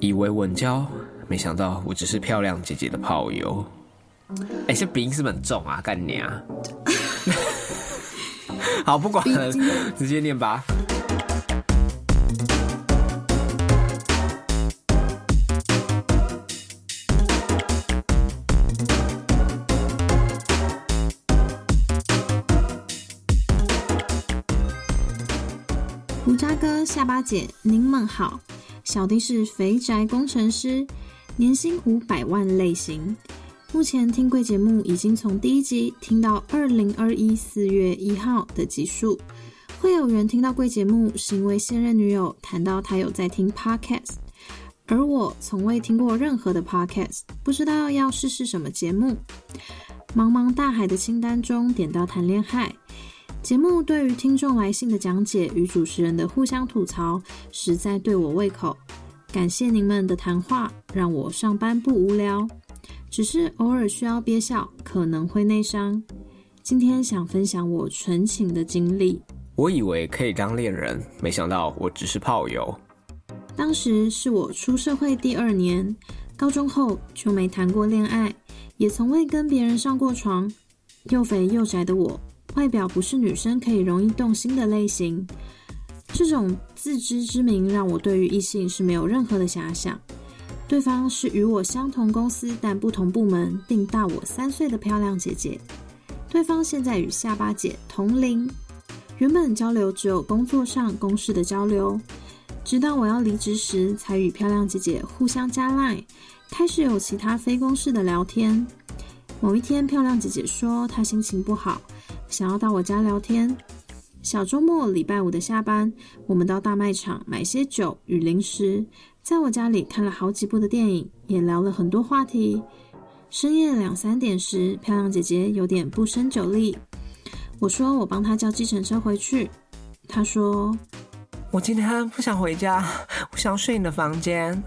以为稳交，没想到我只是漂亮姐姐的炮友。哎，这鼻音是不是很重啊？干你啊！好，不管了，直接念吧。胡渣哥、下巴姐，您们好，小弟是肥宅工程师，年薪五百万类型。目前听贵节目已经从第一集听到二零二一四月一号的集数。会有人听到贵节目，是因为现任女友谈到她有在听 podcast，而我从未听过任何的 podcast，不知道要试试什么节目。茫茫大海的清单中点到谈恋爱节目，对于听众来信的讲解与主持人的互相吐槽，实在对我胃口。感谢您们的谈话，让我上班不无聊。只是偶尔需要憋笑，可能会内伤。今天想分享我纯情的经历。我以为可以当恋人，没想到我只是炮友。当时是我出社会第二年，高中后就没谈过恋爱，也从未跟别人上过床。又肥又宅的我，外表不是女生可以容易动心的类型。这种自知之明，让我对于异性是没有任何的遐想。对方是与我相同公司但不同部门，并大我三岁的漂亮姐姐。对方现在与下巴姐同龄，原本交流只有工作上公事的交流，直到我要离职时，才与漂亮姐姐互相加 line，开始有其他非公事的聊天。某一天，漂亮姐姐说她心情不好，想要到我家聊天。小周末礼拜五的下班，我们到大卖场买些酒与零食。在我家里看了好几部的电影，也聊了很多话题。深夜两三点时，漂亮姐姐有点不胜酒力。我说我帮她叫计程车回去。她说我今天不想回家，我想睡你的房间。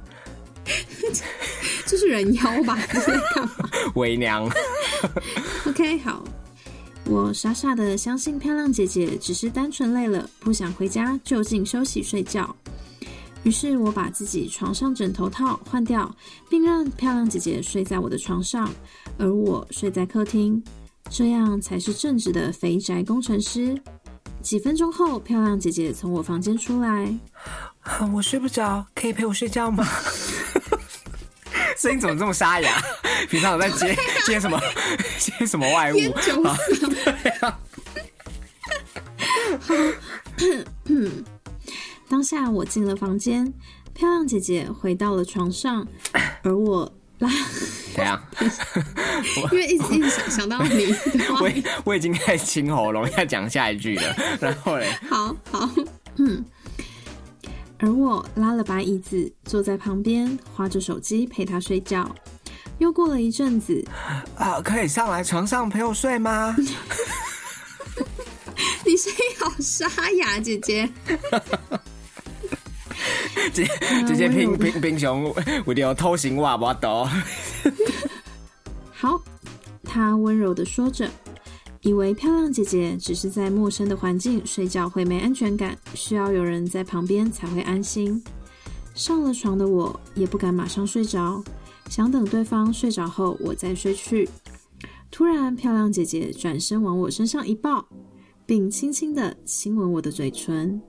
这是人妖吧？你 在干嘛？为娘。OK，好。我傻傻的相信漂亮姐姐只是单纯累了，不想回家，就近休息睡觉。于是我把自己床上枕头套换掉，并让漂亮姐姐睡在我的床上，而我睡在客厅，这样才是正直的肥宅工程师。几分钟后，漂亮姐姐从我房间出来，我睡不着，可以陪我睡觉吗？声音怎么这么沙哑？平常我在接接什么？接什么外物？啊？当下我进了房间，漂亮姐姐回到了床上，而我拉怎样？因为一直一直想想到你，我我已经开始清喉咙要讲下一句了，然后嘞，好好，嗯，而我拉了把椅子坐在旁边，划着手机陪她睡觉。又过了一阵子，啊，可以上来床上陪我睡吗？你声音好沙哑，姐姐。姐姐姐平平平常为了偷情话不多。好，他温柔的说着，以为漂亮姐姐只是在陌生的环境睡觉会没安全感，需要有人在旁边才会安心。上了床的我也不敢马上睡着，想等对方睡着后我再睡去。突然，漂亮姐姐转身往我身上一抱，并轻轻的亲吻我的嘴唇。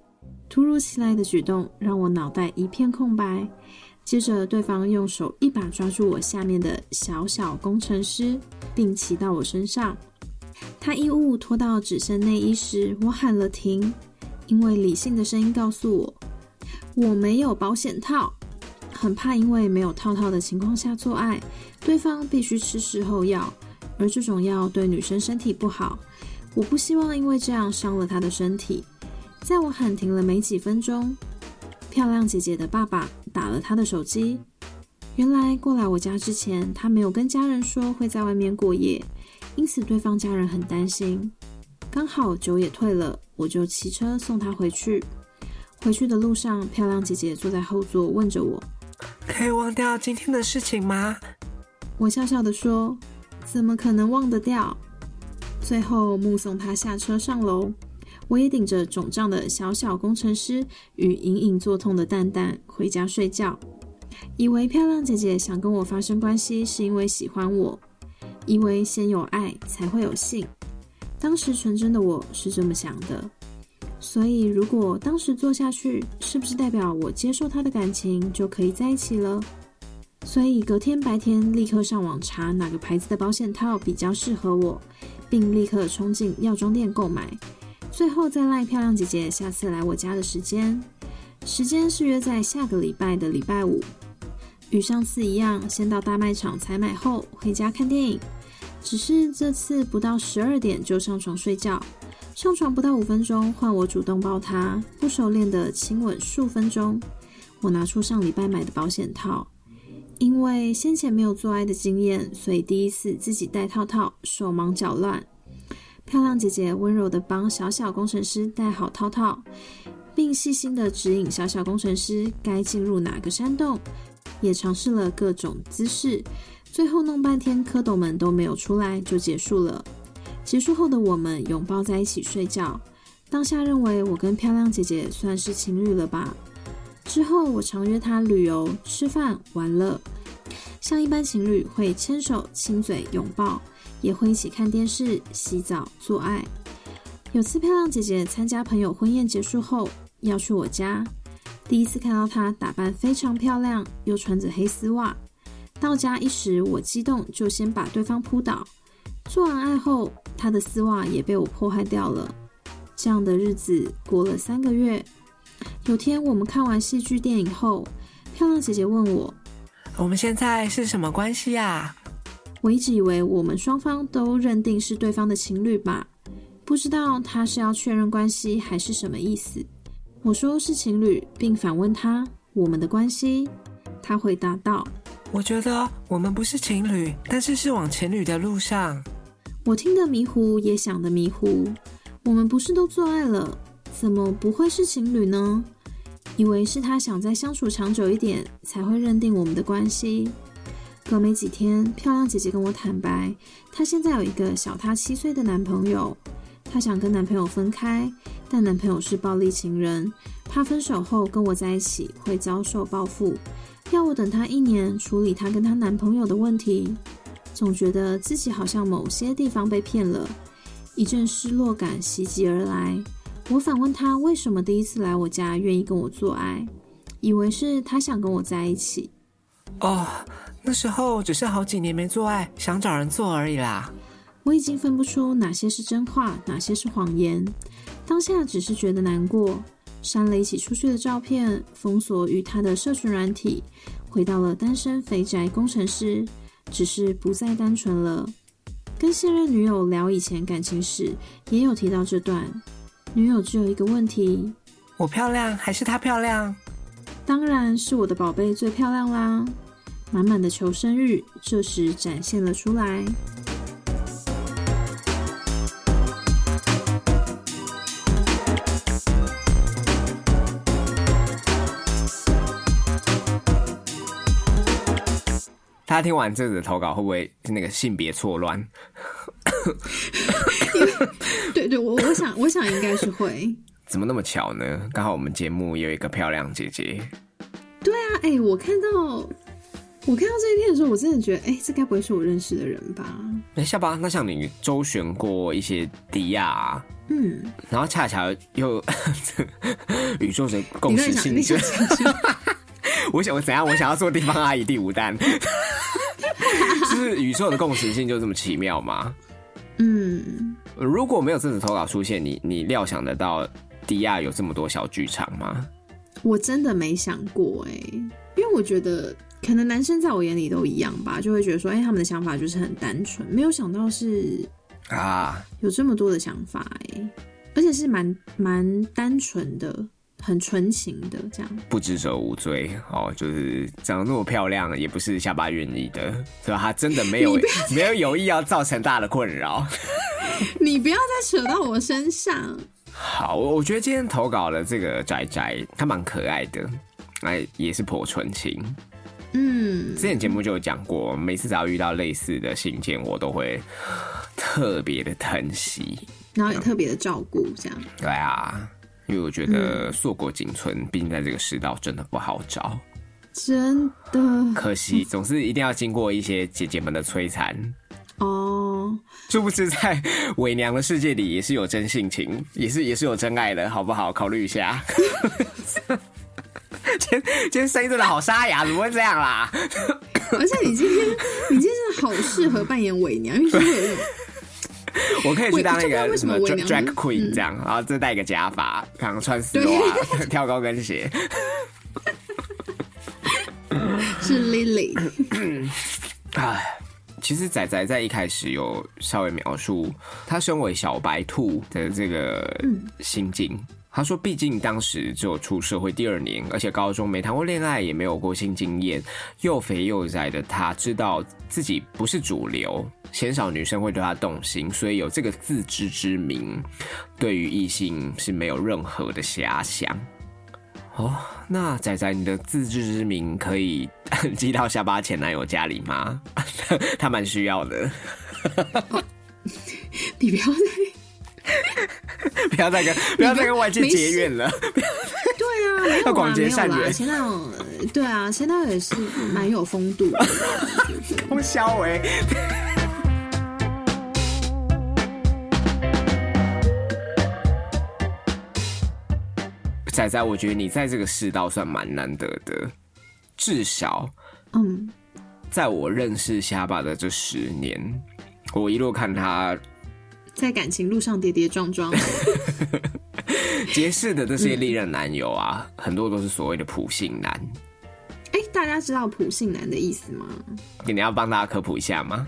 突如其来的举动让我脑袋一片空白。接着，对方用手一把抓住我下面的小小工程师，并骑到我身上。他衣物脱到只剩内衣时，我喊了停，因为理性的声音告诉我我没有保险套，很怕因为没有套套的情况下做爱，对方必须吃事后药，而这种药对女生身体不好。我不希望因为这样伤了他的身体。在我喊停了没几分钟，漂亮姐姐的爸爸打了她的手机。原来过来我家之前，她没有跟家人说会在外面过夜，因此对方家人很担心。刚好酒也退了，我就骑车送她回去。回去的路上，漂亮姐姐坐在后座问着我：“可以忘掉今天的事情吗？”我笑笑的说：“怎么可能忘得掉？”最后目送他下车上楼。我也顶着肿胀的小小工程师与隐隐作痛的蛋蛋回家睡觉。以为漂亮姐姐想跟我发生关系是因为喜欢我，以为先有爱才会有性。当时纯真的我是这么想的，所以如果当时做下去，是不是代表我接受他的感情就可以在一起了？所以隔天白天立刻上网查哪个牌子的保险套比较适合我，并立刻冲进药妆店购买。最后再赖漂亮姐姐下次来我家的时间，时间是约在下个礼拜的礼拜五。与上次一样，先到大卖场采买后回家看电影。只是这次不到十二点就上床睡觉，上床不到五分钟，换我主动抱他，不熟练的亲吻数分钟。我拿出上礼拜买的保险套，因为先前没有做爱的经验，所以第一次自己戴套套，手忙脚乱。漂亮姐姐温柔的帮小小工程师戴好套套，并细心的指引小小工程师该进入哪个山洞，也尝试了各种姿势。最后弄半天，蝌蚪们都没有出来，就结束了。结束后的我们拥抱在一起睡觉，当下认为我跟漂亮姐姐算是情侣了吧。之后我常约她旅游、吃饭、玩乐，像一般情侣会牵手、亲嘴、拥抱，也会一起看电视、洗澡、做爱。有次漂亮姐姐参加朋友婚宴结束后要去我家，第一次看到她打扮非常漂亮，又穿着黑丝袜。到家一时，我激动，就先把对方扑倒。做完爱后，他的丝袜也被我破坏掉了。这样的日子过了三个月。有天我们看完戏剧电影后，漂亮姐姐问我：“我们现在是什么关系呀？”我一直以为我们双方都认定是对方的情侣吧，不知道他是要确认关系还是什么意思。我说是情侣，并反问他我们的关系。他回答道。我觉得我们不是情侣，但是是往情侣的路上。我听得迷糊，也想得迷糊。我们不是都做爱了，怎么不会是情侣呢？以为是他想再相处长久一点，才会认定我们的关系。隔没几天，漂亮姐姐跟我坦白，她现在有一个小她七岁的男朋友，她想跟男朋友分开，但男朋友是暴力情人，怕分手后跟我在一起会遭受报复。要我等她一年处理她跟她男朋友的问题，总觉得自己好像某些地方被骗了，一阵失落感袭击而来。我反问他为什么第一次来我家愿意跟我做爱，以为是他想跟我在一起。哦，那时候只是好几年没做爱，想找人做而已啦。我已经分不出哪些是真话，哪些是谎言。当下只是觉得难过。删了一起出去的照片，封锁与他的社群软体，回到了单身肥宅工程师，只是不再单纯了。跟现任女友聊以前感情史，也有提到这段。女友只有一个问题：我漂亮还是她漂亮？当然是我的宝贝最漂亮啦！满满的求生欲，这时展现了出来。他听完这个投稿，会不会是那个性别错乱？对对，我我想我想应该是会。怎么那么巧呢？刚好我们节目有一个漂亮姐姐。对啊，哎，我看到我看到这一片的时候，我真的觉得，哎，这该不会是我认识的人吧？哎，下巴，那像你周旋过一些迪亚，嗯，然后恰巧又 宇宙的共识性。我想我怎样？我想要做地方阿姨第五弹，就是宇宙的共识性就这么奇妙吗？嗯，如果没有这次投稿出现，你你料想得到迪亚有这么多小剧场吗？我真的没想过哎，因为我觉得可能男生在我眼里都一样吧，就会觉得说，哎，他们的想法就是很单纯，没有想到是啊，有这么多的想法哎，而且是蛮蛮单纯的。很纯情的这样，不知者无罪哦，就是长得那么漂亮，也不是下巴愿意的，是吧？他真的没有 没有有意要造成大的困扰。你不要再扯到我身上。好，我觉得今天投稿的这个仔仔，他蛮可爱的，哎，也是颇纯情。嗯，之前节目就有讲过，每次只要遇到类似的信件，我都会特别的疼惜，然后也特别的照顾，这样。对啊。因为我觉得硕果仅存，毕竟在这个世道真的不好找。真的可惜，总是一定要经过一些姐姐们的摧残。哦，殊不知在伪娘的世界里也是有真性情，也是也是有真爱的，好不好？考虑一下。今今天声音真的好沙哑，怎么会这样啦？而且你今天你今天真的好适合扮演伪娘，因为 我可以去当那个什么 drag queen 这样，然后再戴一个假发，可能穿丝袜，跳高跟鞋。是 Lily。哎。其实仔仔在一开始有稍微描述他身为小白兔的这个心境。他说：“毕竟当时只有出社会第二年，而且高中没谈过恋爱，也没有过性经验，又肥又窄的他，知道自己不是主流，鲜少女生会对他动心，所以有这个自知之明，对于异性是没有任何的遐想。”哦，那仔仔，你的自知之明可以 寄到下巴前男友家里吗？他蛮需要的。你不要再，不要再跟不要再跟外界结怨了。对啊，要广结善缘。前男友，对啊，前男友也是蛮有风度的。通宵哎。仔仔，我觉得你在这个世道算蛮难得的，至少，嗯，在我认识虾爸的这十年，我一路看他在感情路上跌跌撞撞，结识的这些历任男友啊，很多都是所谓的普信男。哎，大家知道普信男的意思吗？你要帮大家科普一下吗？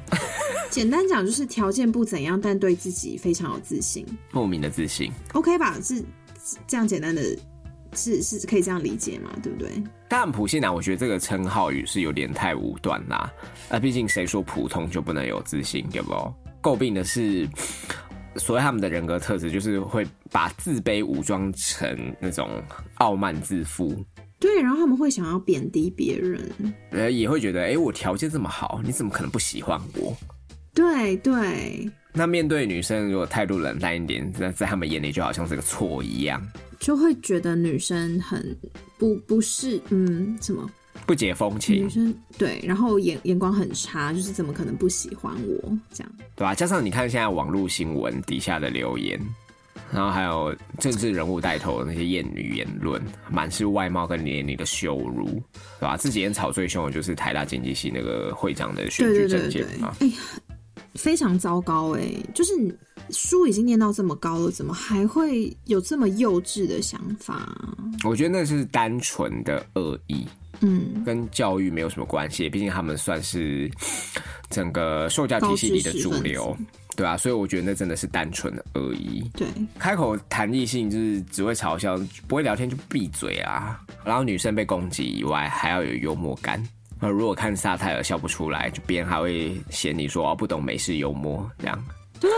简单讲，就是条件不怎样，但对自己非常有自信，莫名的自信。OK 吧？是这样简单的。是是可以这样理解嘛？对不对？但普信男，我觉得这个称号语是有点太武断啦。啊，毕竟谁说普通就不能有自信，对不？诟病的是，所谓他们的人格特质，就是会把自卑武装成那种傲慢自负。对，然后他们会想要贬低别人，呃，也会觉得，哎，我条件这么好，你怎么可能不喜欢我？对对。那面对女生，如果态度冷淡一点，在在他们眼里就好像是个错一样。就会觉得女生很不不是嗯什么不解风情，女生对，然后眼眼光很差，就是怎么可能不喜欢我这样，对吧？加上你看现在网络新闻底下的留言，然后还有政治人物带头的那些艳女言论，满是外貌跟年龄的羞辱，对吧？这几天吵最凶的就是台大经济系那个会长的选举证件嘛，哎呀，非常糟糕哎，就是。书已经念到这么高了，怎么还会有这么幼稚的想法？我觉得那是单纯的恶意，嗯，跟教育没有什么关系。毕竟他们算是整个受教体系里的主流，对啊，所以我觉得那真的是单纯的恶意。对，开口谈异性就是只会嘲笑，不会聊天就闭嘴啊。然后女生被攻击以外，还要有幽默感。呃，如果看萨泰尔笑不出来，就别人还会嫌你说不懂美式幽默这样。对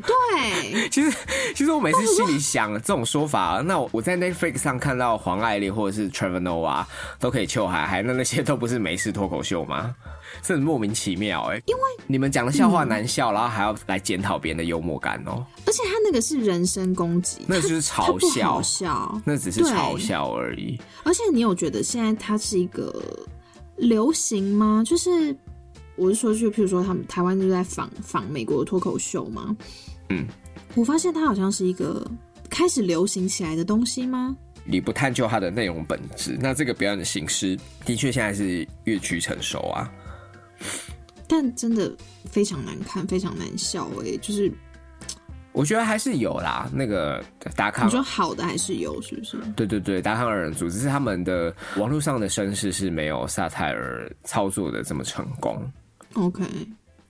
对，其实其实我每次心里想这种说法，那我在 Netflix 上看到黄爱丽或者是 Trevor Noah 都可以秀海海，那那些都不是美式脱口秀吗？是很莫名其妙哎，因为你们讲的笑话难笑，然后还要来检讨别人的幽默感哦。而且他那个是人身攻击，那就是嘲笑，笑，那只是嘲笑而已。而且你有觉得现在他是一个流行吗？就是。我是说，就譬如说，他们台湾就在仿仿美国的脱口秀嘛。嗯，我发现它好像是一个开始流行起来的东西吗？你不探究它的内容本质，那这个表演的形式的确现在是越趋成熟啊。但真的非常难看，非常难笑哎，就是我觉得还是有啦。那个达康，你说好的还是有，是不是？对对对，达康二人组只是他们的网络上的声势是没有萨泰尔操作的这么成功。OK，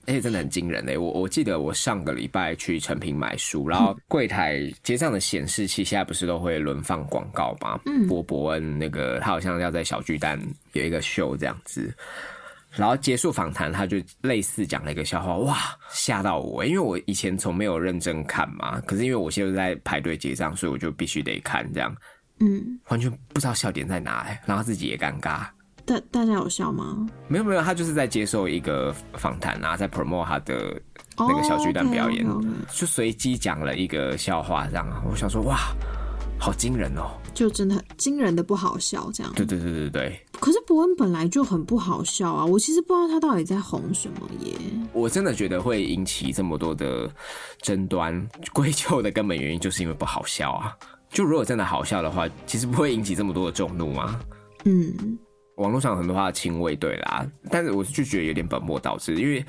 而且真的很惊人嘞！我我记得我上个礼拜去成品买书，然后柜台结账的显示器现在不是都会轮放广告吗？嗯，波伯恩那个他好像要在小巨蛋有一个秀这样子，然后结束访谈，他就类似讲了一个笑话，哇，吓到我！因为我以前从没有认真看嘛，可是因为我现在在排队结账，所以我就必须得看这样，嗯，完全不知道笑点在哪哎，然后自己也尴尬。大大家有笑吗？没有没有，他就是在接受一个访谈啊，在 promote 他的那个小巨蛋表演，就随机讲了一个笑话，这样。我想说，哇，好惊人哦！就真的很惊人的不好笑，这样。对对对对对。可是伯恩本来就很不好笑啊，我其实不知道他到底在红什么耶。我真的觉得会引起这么多的争端，归咎的根本原因就是因为不好笑啊。就如果真的好笑的话，其实不会引起这么多的众怒吗。嗯。网络上很多话亲卫对啦，但是我就觉得有点本末倒置，因为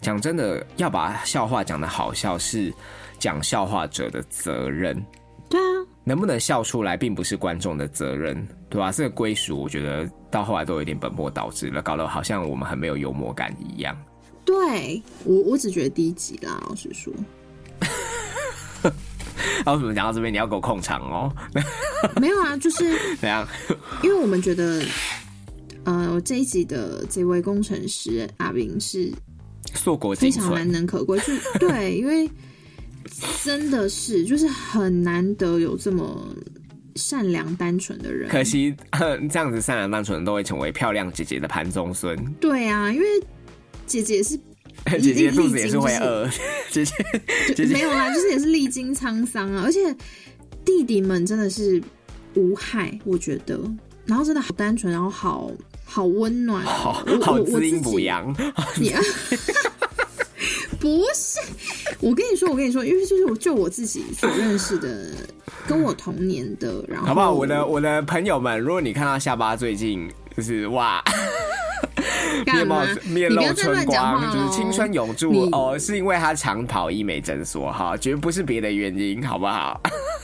讲真的，要把笑话讲的好笑是讲笑话者的责任。能不能笑出来并不是观众的责任，对吧？这个归属，我觉得到后来都有点本末倒置了，搞得好像我们很没有幽默感一样。对我，我只觉得低级啦，老实说。那为什么讲到这边你要给我控场哦？没有啊，就是 怎样？因为我们觉得。呃，这一集的这位工程师阿明是硕果非常难能可贵，就对，因为真的是就是很难得有这么善良单纯的人。可惜这样子善良单纯都会成为漂亮姐姐的盘中孙。对啊，因为姐姐是 姐姐肚子也是会饿，姐姐没有啦，就是也是历经沧桑啊，而且弟弟们真的是无害，我觉得，然后真的好单纯，然后好。好温暖，好好滋阴补阳。不是，我跟你说，我跟你说，因为就是我就我自己所认识的，跟我同年的，然后好不好？我的我的朋友们，如果你看到下巴最近就是哇。面貌面露春光，就是青春永驻哦，是因为他常跑医美诊所哈，绝不是别的原因，好不好？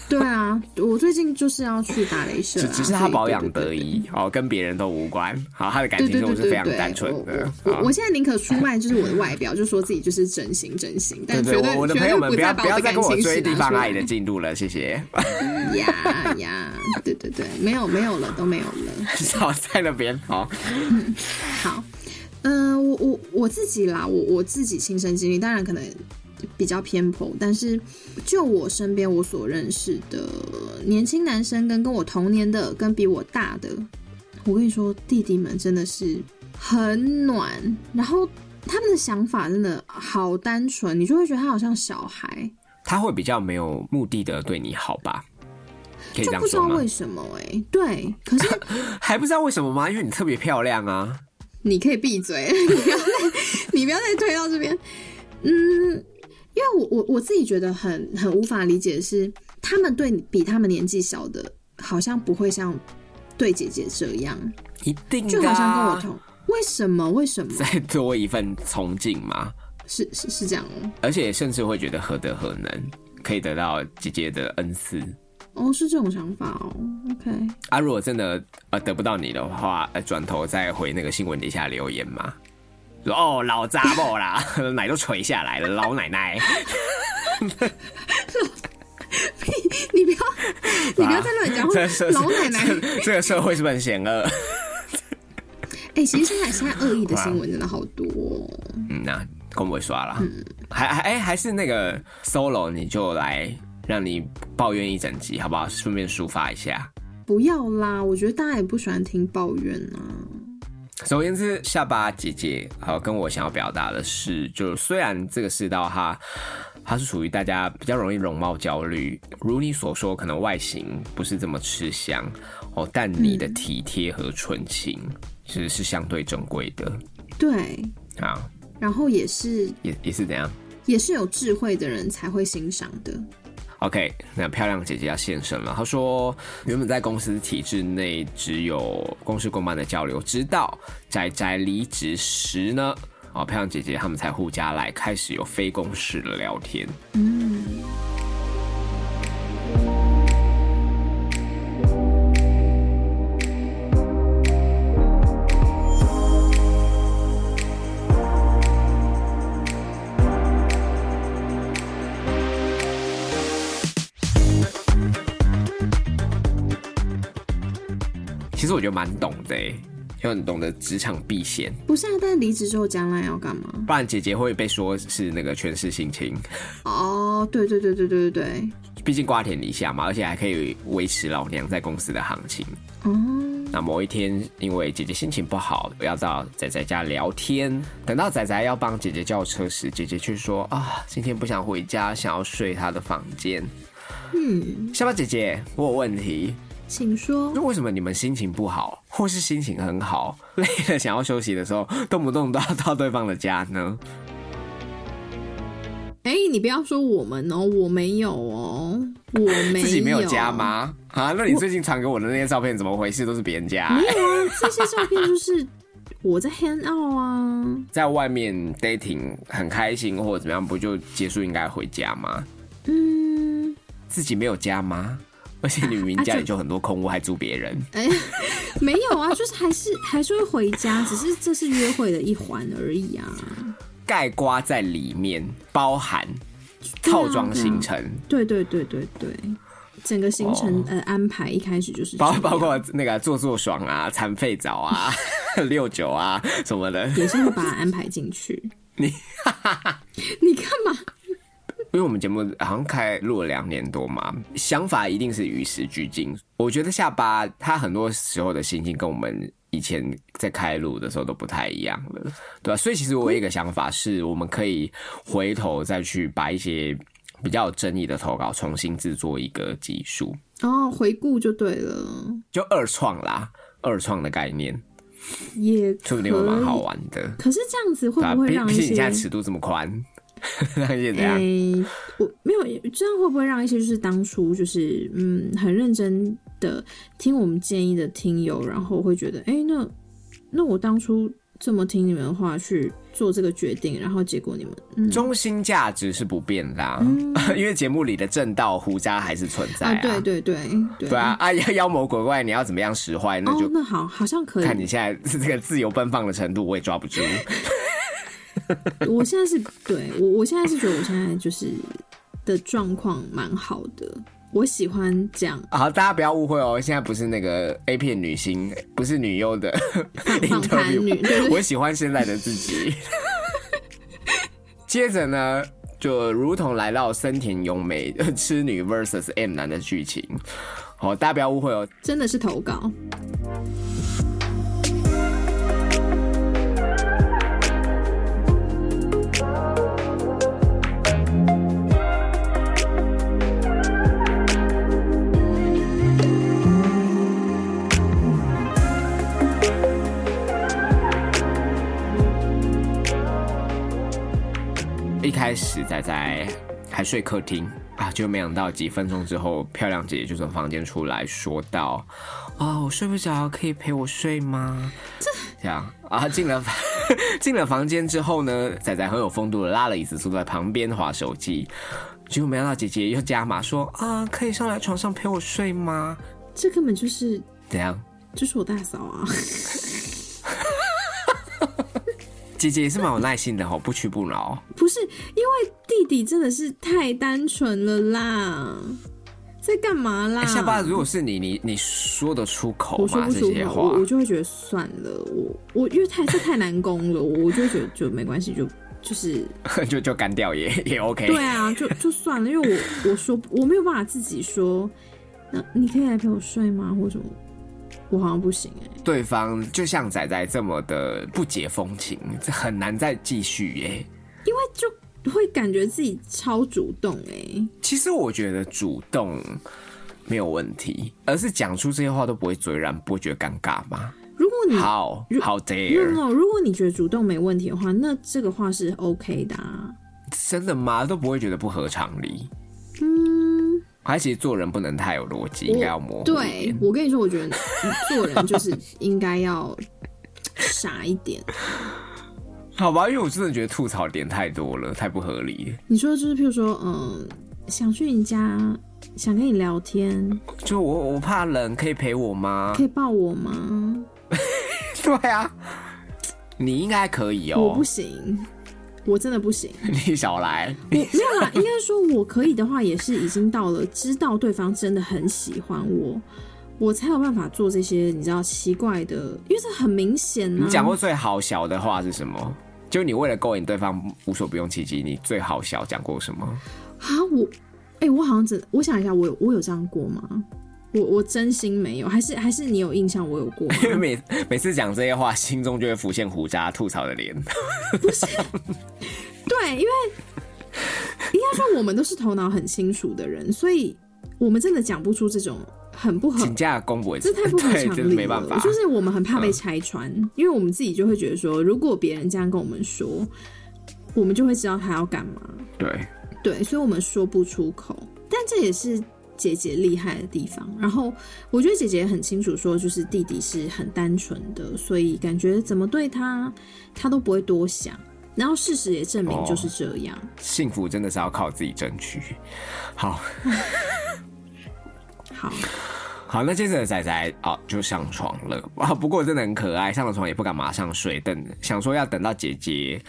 对啊，我最近就是要去打雷射，只是他保养得宜哦，跟别人都无关。好，他的感情生活是非常单纯的。我我现在宁可出卖就是我的外表，就说自己就是整形整形，但绝对我的朋友们不要不要再跟我追地方阿姨的进度了，谢谢。呀呀，对对对，没有没有了，都没有了，少在那边好。好。嗯，我我我自己啦，我我自己亲身经历，当然可能比较偏颇，但是就我身边我所认识的年轻男生，跟跟我同年的，跟比我大的，我跟你说，弟弟们真的是很暖，然后他们的想法真的好单纯，你就会觉得他好像小孩，他会比较没有目的的对你好吧？就不知道为什么哎，对，可是 还不知道为什么吗？因为你特别漂亮啊。你可以闭嘴，你不要再，你不要再推到这边。嗯，因为我我我自己觉得很很无法理解的是，他们对比他们年纪小的，好像不会像对姐姐这样，一定就好像跟我同。为什么？为什么？再多一份崇敬吗？是是是这样哦。而且甚至会觉得何德何能，可以得到姐姐的恩赐。哦，是这种想法哦。OK，啊，如果真的呃得不到你的话，呃，转头再回那个新闻底下留言嘛，说哦老渣爆啦，奶都垂下来了，老奶奶。你你不要 你不要再乱讲话，老奶奶。这个社会是不是很险恶？哎，其实现在现在恶意的新闻真的好多。嗯，那公不会刷了。嗯，还还哎，还是那个 solo，你就来。让你抱怨一整集，好不好？顺便抒发一下。不要啦，我觉得大家也不喜欢听抱怨啊。总而言之，下巴姐姐好跟我想要表达的是，就虽然这个世道哈它是属于大家比较容易容貌焦虑，如你所说，可能外形不是这么吃香哦，但你的体贴和纯情其实是相对珍贵的。对，啊，然后也是也也是怎样，也是有智慧的人才会欣赏的。OK，那漂亮姐姐要现身了。她说，原本在公司体制内只有公事公办的交流，直到仔仔离职时呢，哦，漂亮姐姐他们才互加来，开始有非公事的聊天。嗯。实我觉得蛮懂的，又很懂得职场避险。不是啊，但离职之后将来要干嘛？不然姐姐会被说是那个权势性侵。哦，对对对对对对对。毕竟瓜田李下嘛，而且还可以维持老娘在公司的行情。哦。那某一天，因为姐姐心情不好，要到仔仔家聊天。等到仔仔要帮姐姐叫车时，姐姐却说：“啊，今天不想回家，想要睡她的房间。”嗯。下巴姐姐，我有问题。请说。那为什么你们心情不好，或是心情很好，累了想要休息的时候，动不动都要到对方的家呢？哎，你不要说我们哦，我没有哦，我没有自己没有家吗？啊，那你最近传给我的那些照片怎么回事？都是别人家？没有啊，这些照片就是我在 hang out 啊，在外面 dating 很开心或者怎么样，不就结束应该回家吗？嗯，自己没有家吗？而且女明明家里就很多空屋，还住别人？哎，没有啊，就是还是还是会回家，只是这是约会的一环而已啊。盖瓜在里面包含套装行程，对对对对对，整个行程呃安排一开始就是包包括那个做做爽啊、残废澡啊、六九啊什么的，也是会把它安排进去。你你干嘛？因为我们节目好像开录了两年多嘛，想法一定是与时俱进。我觉得下巴他很多时候的心情跟我们。以前在开录的时候都不太一样了，对吧？所以其实我有一个想法是，我们可以回头再去把一些比较有争议的投稿重新制作一个技术哦，回顾就对了，就二创啦，二创的概念也说不定会蛮好玩的。可是这样子会不会让一些？你现在尺度这么宽，让一些怎样？我没有这样会不会让一些就是当初就是嗯很认真。的听我们建议的听友，然后会觉得，哎，那那我当初这么听你们的话去做这个决定，然后结果你们中心价值是不变的，因为节目里的正道胡渣还是存在啊，对对对对啊，啊妖妖魔鬼怪你要怎么样使坏，那就那好，好像可以看你现在 这个自由奔放的程度，我也抓不住。我现在是对我，我现在是觉得我现在就是的状况蛮好的。我喜欢这样。好，大家不要误会哦，现在不是那个 A 片女星，不是女优的访谈 女。我喜欢现在的自己。接着呢，就如同来到森田优美痴女 vs M 男的剧情。好，大家不要误会哦，真的是投稿。开始仔仔还睡客厅啊，就没想到几分钟之后，漂亮姐姐就从房间出来说道：“哦，我睡不着，可以陪我睡吗？”这样啊，进了进了房间之后呢，仔仔很有风度的拉了椅子坐在旁边划手机，结果没想到姐姐又加码说：“啊，可以上来床上陪我睡吗？”这根本就是怎样？就是我大嫂啊。姐姐也是蛮有耐心的哈，不屈不挠。不是因为弟弟真的是太单纯了啦，在干嘛啦？下巴，如果是你，你你说得出口吗？这些话，我就会觉得算了。我我因为太这太难攻了，我就会觉得就没关系，就就是 就就干掉也也 OK。对啊，就就算了，因为我我说我没有办法自己说，那你可以来陪我睡吗？或者我好像不行哎，对方就像仔仔这么的不解风情，这很难再继续耶。因为就会感觉自己超主动哎。其实我觉得主动没有问题，而是讲出这些话都不会嘴软，不会觉得尴尬吗？如果你好好 dare，如果你觉得主动没问题的话，那这个话是 OK 的。啊真的吗？都不会觉得不合常理。他其实做人不能太有逻辑，应该要模糊对我跟你说，我觉得做人就是应该要傻一点。好吧，因为我真的觉得吐槽点太多了，太不合理。你说就是，譬如说，嗯，想去你家，想跟你聊天，就我我怕冷，可以陪我吗？可以抱我吗？对啊，你应该可以哦。我不行。我真的不行，你少来。我没有啦，应该说我可以的话，也是已经到了知道对方真的很喜欢我，我才有办法做这些你知道奇怪的，因为这很明显。啊你讲过最好笑的话是什么？就你为了勾引对方无所不用其极，你最好笑讲过什么？啊，我，哎，我好像只，我想一下，我我有这样过吗？我我真心没有，还是还是你有印象我有过？因为每每次讲这些话，心中就会浮现胡渣吐槽的脸。不是，对，因为应该说我们都是头脑很清楚的人，所以我们真的讲不出这种很不合，请假公布，这太不合常理了。就是我们很怕被拆穿，因为我们自己就会觉得说，如果别人这样跟我们说，我们就会知道他要干嘛。对对，所以我们说不出口。但这也是姐姐厉害的地方。然后我觉得姐姐很清楚说，就是弟弟是很单纯的，所以感觉怎么对他，他都不会多想。然后事实也证明就是这样。幸福真的是要靠自己争取。好。好好，那接着仔仔哦就上床了啊，不过真的很可爱，上了床也不敢马上睡，等想说要等到姐姐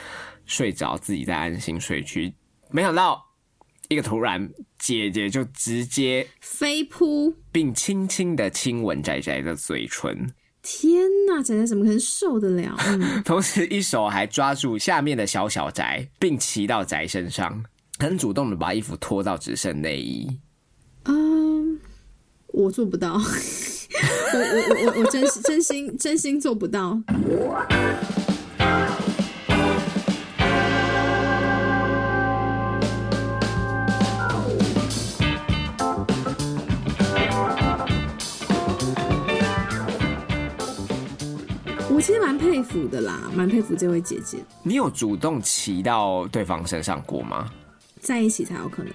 睡着，自己再安心睡去。没想到一个突然，姐姐就直接飞扑，并轻轻的亲吻仔仔的嘴唇。天哪，仔仔怎么可能受得了？同时一手还抓住下面的小小宅，并骑到宅身上，很主动的把衣服脱到只剩内衣。嗯。我做不到，我我我我我真真心真心做不到。我其实蛮佩服的啦，蛮佩服这位姐姐。你有主动骑到对方身上过吗？在一起才有可能。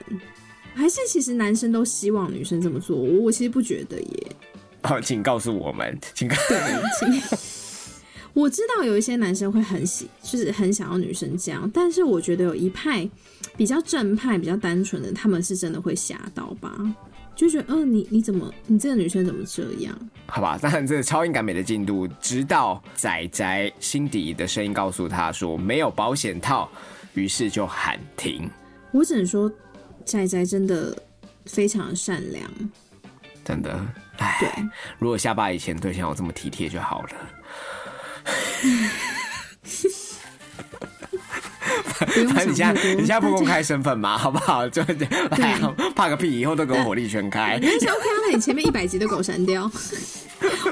还是其实男生都希望女生这么做，我我其实不觉得耶。好，请告诉我们，请告对，请。我知道有一些男生会很喜，就是很想要女生这样，但是我觉得有一派比较正派、比较单纯的，他们是真的会吓到吧？就觉得，嗯，你你怎么，你这个女生怎么这样？好吧，当然这超音感美的进度，直到仔仔心底的声音告诉他说没有保险套，于是就喊停。我只能说。仔仔真的非常善良，真的。哎，对，如果下巴以前对象有这么体贴就好了。反正你现在你现在不公开身份嘛，好不好？就怕个屁！以后都给我火力全开。你想 OK 那你前面一百集都给我删掉。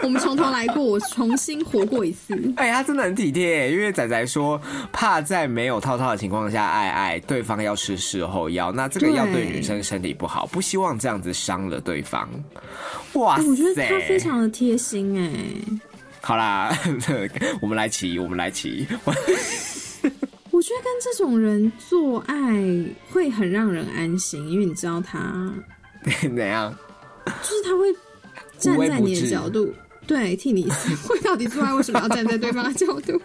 我们从头来过，我重新活过一次。哎，他真的很体贴，因为仔仔说怕在没有套套的情况下爱爱，对方要吃事后药，那这个药对女生身体不好，不希望这样子伤了对方。哇塞，我觉得他非常的贴心哎。好啦，我们来骑，我们来骑。我觉得跟这种人做爱会很让人安心，因为你知道他 怎样，就是他会。站在你的角度，对，替你会到底做爱为什么要站在对方的角度？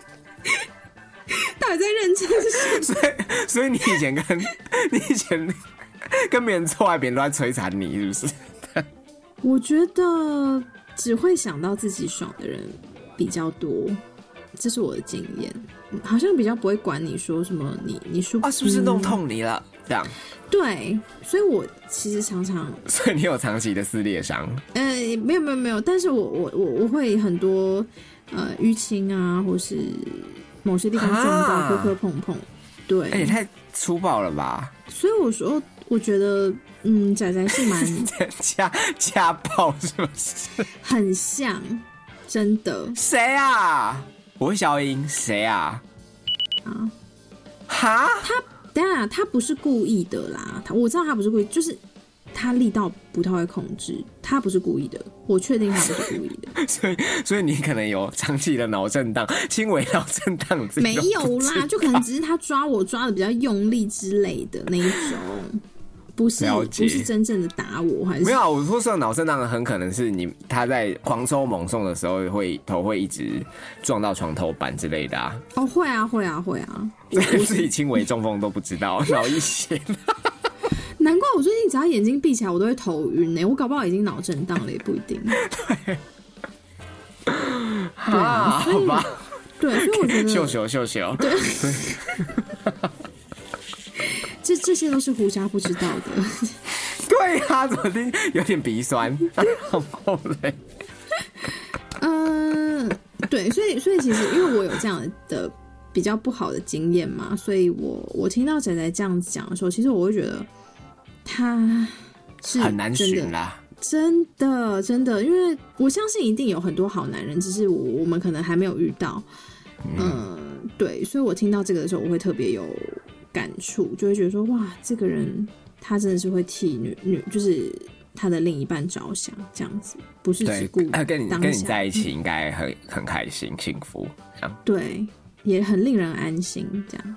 到底在认真？所以，所以你以前跟你以前跟别人做爱，别人都在摧残你，是不是？我觉得只会想到自己爽的人比较多，这是我的经验。好像比较不会管你说什么，你你说啊，是不是弄痛你了？这样对，所以我其实常常，所以你有长期的撕裂伤？呃，没有没有没有，但是我我我我会很多呃淤青啊，或是某些地方撞到磕磕碰碰，对，哎，太粗暴了吧？所以我说，我觉得嗯，仔仔是蛮 家家暴，是不是？很像，真的？谁啊？我会消音，谁啊？啊？哈？他？当然，他不是故意的啦。他我知道他不是故意，就是他力道不太会控制。他不是故意的，我确定他不是故意的。所以，所以你可能有长期的脑震荡、轻微脑震荡。没有啦，就可能只是他抓我抓的比较用力之类的那一种。不是不是真正的打我，还是没有？我说说脑震荡很可能是你他在狂抽猛送的时候，会头会一直撞到床头板之类的啊。哦，会啊，会啊，会啊。我自己轻微中风都不知道，脑溢血。难怪我最近只要眼睛闭起来，我都会头晕呢。我搞不好已经脑震荡了，也不一定。对，啊，好吧。对，所以我觉得 秀秀秀秀，对。这这些都是胡家不知道的。对啊，怎么听有点鼻酸？后嘞，嗯，对，所以所以其实因为我有这样的比较不好的经验嘛，所以我我听到仔仔这样子讲的时候，其实我会觉得他是很难选啦，真的真的，因为我相信一定有很多好男人，只是我我们可能还没有遇到。嗯，对，所以我听到这个的时候，我会特别有。感触就会觉得说哇，这个人他真的是会替女女，就是他的另一半着想，这样子不是只顾跟你跟你在一起应该很很开心幸福这样，对，也很令人安心这样。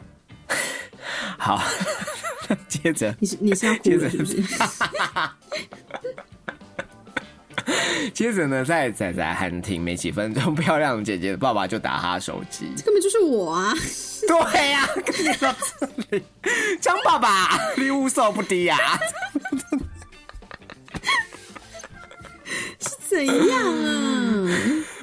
好，接着你是你是要哭了是不是？接着呢，在仔仔喊停没几分钟，漂亮姐姐的爸爸就打他手机，这根本就是我啊！对呀，跟你说这里，张爸爸，你无所不低呀！是怎样啊？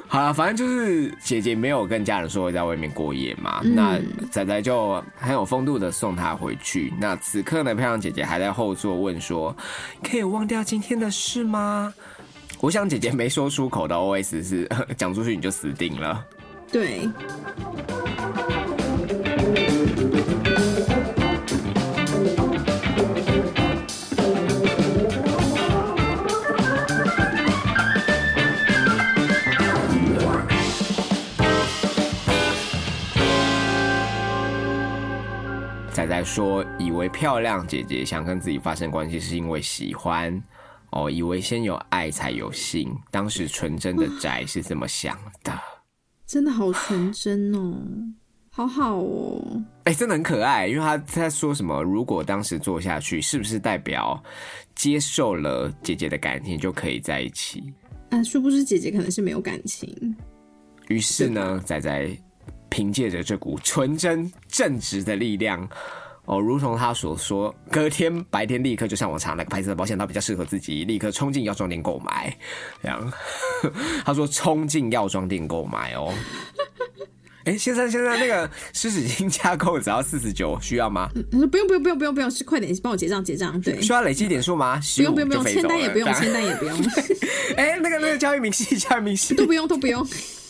好了，反正就是姐姐没有跟家人说会在外面过夜嘛，那仔仔就很有风度的送她回去。那此刻呢，漂亮姐姐还在后座问说：“可以忘掉今天的事吗？”我想姐姐没说出口的 OS 是 讲出去你就死定了。对。说，以为漂亮姐姐想跟自己发生关系是因为喜欢。哦，以为先有爱才有性，当时纯真的宅是这么想的，真的好纯真哦，好好哦，哎，真的很可爱，因为他在说什么？如果当时做下去，是不是代表接受了姐姐的感情就可以在一起？啊，殊不知姐姐可能是没有感情。于是呢，仔仔凭借着这股纯真正直的力量。哦，如同他所说，隔天白天立刻就上网查哪个牌子的保险套比较适合自己，立刻冲进药妆店购买。这样，他说冲进药妆店购买哦。哎，先生先生，那个湿纸巾加购只要四十九，需要吗？他说不用不用不用不用不用，是快点帮我结账结账。对，需要累积点数吗？不用不用不用，签单也不用签单也不用。哎，那个那个交易明细交易明细都不用都不用。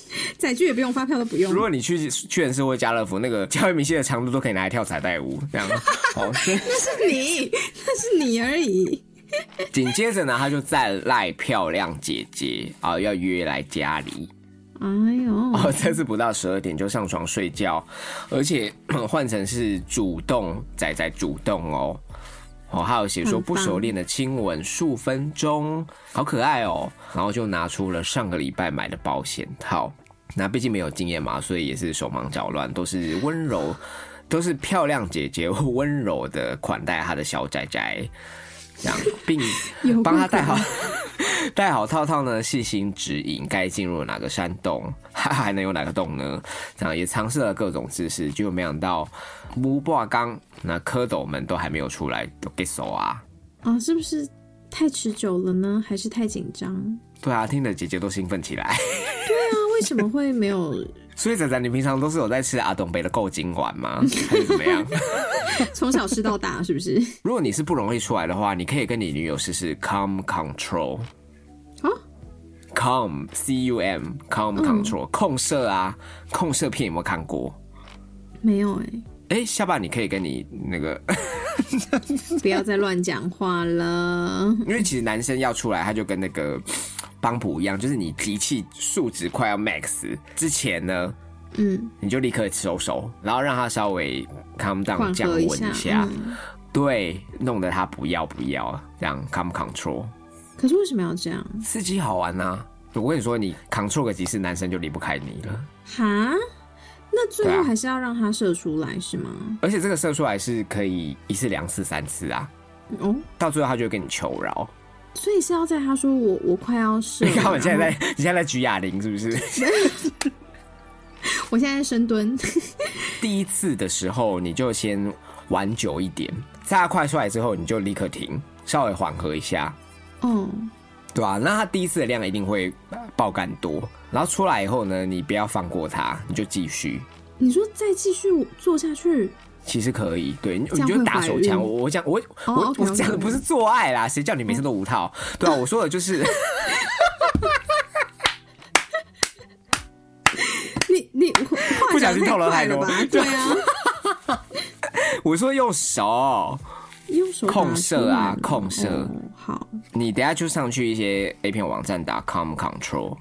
载具也不用，发票都不用。如果你去屈臣氏或家乐福，那个交易明细的长度都可以拿来跳彩带舞，这样。哦，那是你，那是你而已。紧接着呢，他就再赖漂亮姐姐啊，要约来家里。哎呦，哦，这次不到十二点就上床睡觉，而且 换成是主动仔仔主动哦。哦，还有写说不熟练的亲吻数分钟，好可爱哦。然后就拿出了上个礼拜买的保险套。那毕竟没有经验嘛，所以也是手忙脚乱，都是温柔，都是漂亮姐姐温柔的款待她的小仔仔，这样，并 帮他戴好 戴好套套呢，细心指引该进入哪个山洞，还能有哪个洞呢？这样也尝试了各种姿势，就没想到木挂缸那蝌蚪们都还没有出来，都给手啊！啊，是不是太持久了呢？还是太紧张？对啊，听得姐姐都兴奋起来。对啊，为什么会没有？所以仔仔，你平常都是有在吃阿东北的够精丸吗？还是怎么样？从小吃到大，是不是？如果你是不容易出来的话，你可以跟你女友试试 come Control。啊？Calm C U M Calm Control 控色啊，控色片有没有看过？没有哎。哎，下巴你可以跟你那个，不要再乱讲话了。因为其实男生要出来，他就跟那个邦普一样，就是你脾气数值快要 max 之前呢，嗯，你就立刻收手，然后让他稍微 calm down 降温一下，对，弄得他不要不要这样 calm control。可是为什么要这样？刺激好玩呐！我跟你说，你 control 个几次，男生就离不开你了。哈？那最后还是要让他射出来是吗？而且这个射出来是可以一次、两次、三次啊。哦，到最后他就会跟你求饶。所以是要在他说我我快要射，你看我现在在你 现在在举哑铃是不是？我现在深蹲。第一次的时候你就先玩久一点，在他快出来之后你就立刻停，稍微缓和一下。哦，对吧？那他第一次的量一定会爆干多。然后出来以后呢，你不要放过他，你就继续。你说再继续做下去，其实可以。对，你就打手枪。我我讲我我我讲的不是做爱啦，谁叫你每次都无套？对啊，我说的就是。你你不小心透露太多，对啊。我说用手，用手控射啊，控射。好，你等下就上去一些 A 片网站打 Com Control。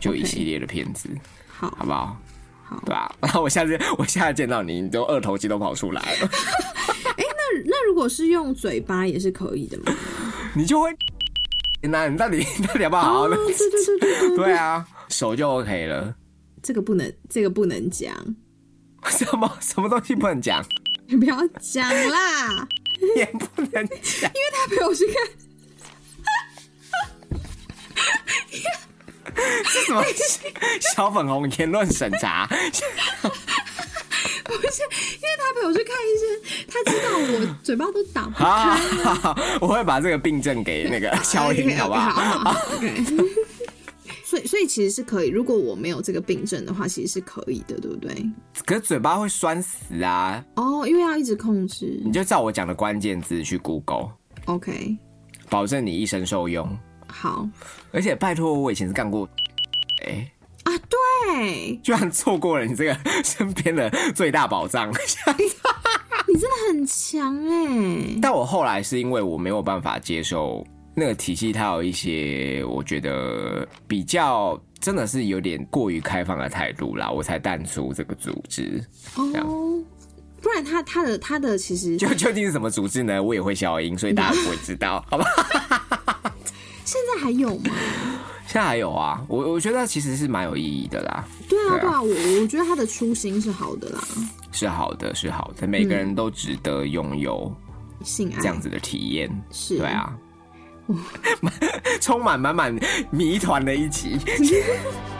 就一系列的片子，好，好不好？好，对吧？然后我下次我下次见到你，你都二头肌都跑出来了。哎，那那如果是用嘴巴也是可以的吗？你就会那你到底到底要不要好好的？对对对对对，对啊，手就 OK 了。这个不能，这个不能讲。什么什么东西不能讲？你不要讲啦，也不能讲，因为他陪我去看。是什么小粉红言论审查？不是，因为他陪我去看医生，他知道我嘴巴都打不开。我会把这个病症给那个消音，好不好？所以，所以其实是可以。如果我没有这个病症的话，其实是可以的，对不对？可是嘴巴会酸死啊！哦，因为要一直控制。你就照我讲的关键字去 Google。OK，保证你一生受用。好，而且拜托，我以前是干过，哎啊，对，居然错过了你这个身边的最大宝藏，你真的很强哎！但我后来是因为我没有办法接受那个体系，它有一些我觉得比较真的是有点过于开放的态度啦，我才淡出这个组织。哦，不然他他的他的其实就究竟是什么组织呢？我也会消音，所以大家不会知道，好吧？现在还有吗？现在还有啊，我我觉得其实是蛮有意义的啦。对啊，对啊，我我觉得他的初心是好的啦，是好的，是好的，每个人都值得拥有性爱这样子的体验。是，对啊，充满满满谜团的一集。